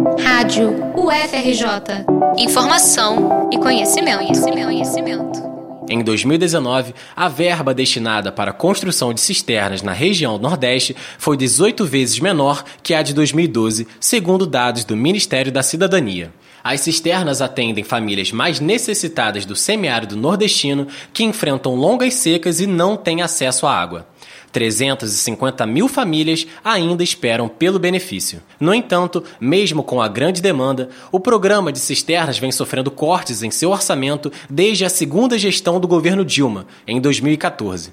Rádio UFRJ. Informação e conhecimento, conhecimento, conhecimento. Em 2019, a verba destinada para a construção de cisternas na região Nordeste foi 18 vezes menor que a de 2012, segundo dados do Ministério da Cidadania. As cisternas atendem famílias mais necessitadas do semiárido nordestino que enfrentam longas secas e não têm acesso à água. 350 mil famílias ainda esperam pelo benefício. No entanto, mesmo com a grande demanda, o programa de cisternas vem sofrendo cortes em seu orçamento desde a segunda gestão do governo Dilma, em 2014.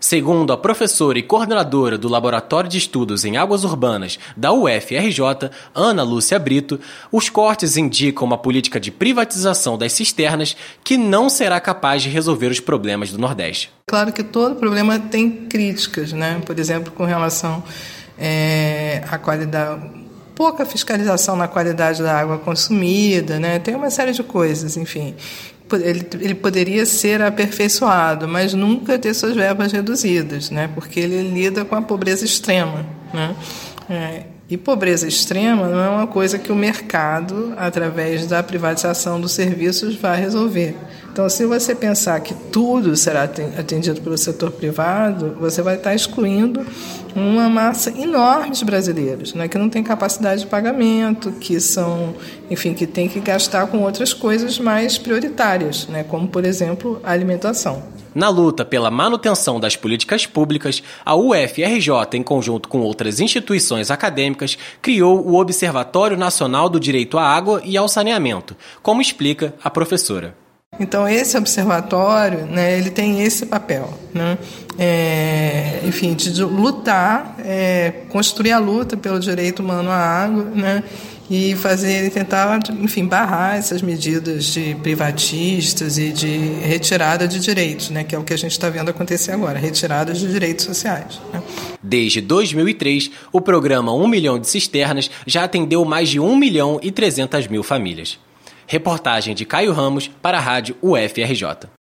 Segundo a professora e coordenadora do Laboratório de Estudos em Águas Urbanas da UFRJ, Ana Lúcia Brito, os cortes indicam uma política de privatização das cisternas que não será capaz de resolver os problemas do Nordeste. Claro que todo problema tem críticas, né? por exemplo, com relação é, à qualidade pouca fiscalização na qualidade da água consumida, né? Tem uma série de coisas, enfim ele, ele poderia ser aperfeiçoado, mas nunca ter suas verbas reduzidas, né? porque ele lida com a pobreza extrema. Né? É, e pobreza extrema não é uma coisa que o mercado, através da privatização dos serviços, vai resolver. Então, se você pensar que tudo será atendido pelo setor privado, você vai estar excluindo uma massa enorme de brasileiros, né, que não tem capacidade de pagamento, que são, enfim, que tem que gastar com outras coisas mais prioritárias, né, como, por exemplo, a alimentação. Na luta pela manutenção das políticas públicas, a UFRJ, em conjunto com outras instituições acadêmicas, criou o Observatório Nacional do Direito à Água e ao Saneamento, como explica a professora. Então esse observatório, né, ele tem esse papel, né, é, enfim, de lutar, é, construir a luta pelo direito humano à água, né, e fazer, tentar, enfim, barrar essas medidas de privatistas e de retirada de direitos, né, que é o que a gente está vendo acontecer agora, retirada de direitos sociais. Né. Desde 2003, o programa 1 milhão de cisternas já atendeu mais de 1 milhão e 300 mil famílias. Reportagem de Caio Ramos para a Rádio UFRJ.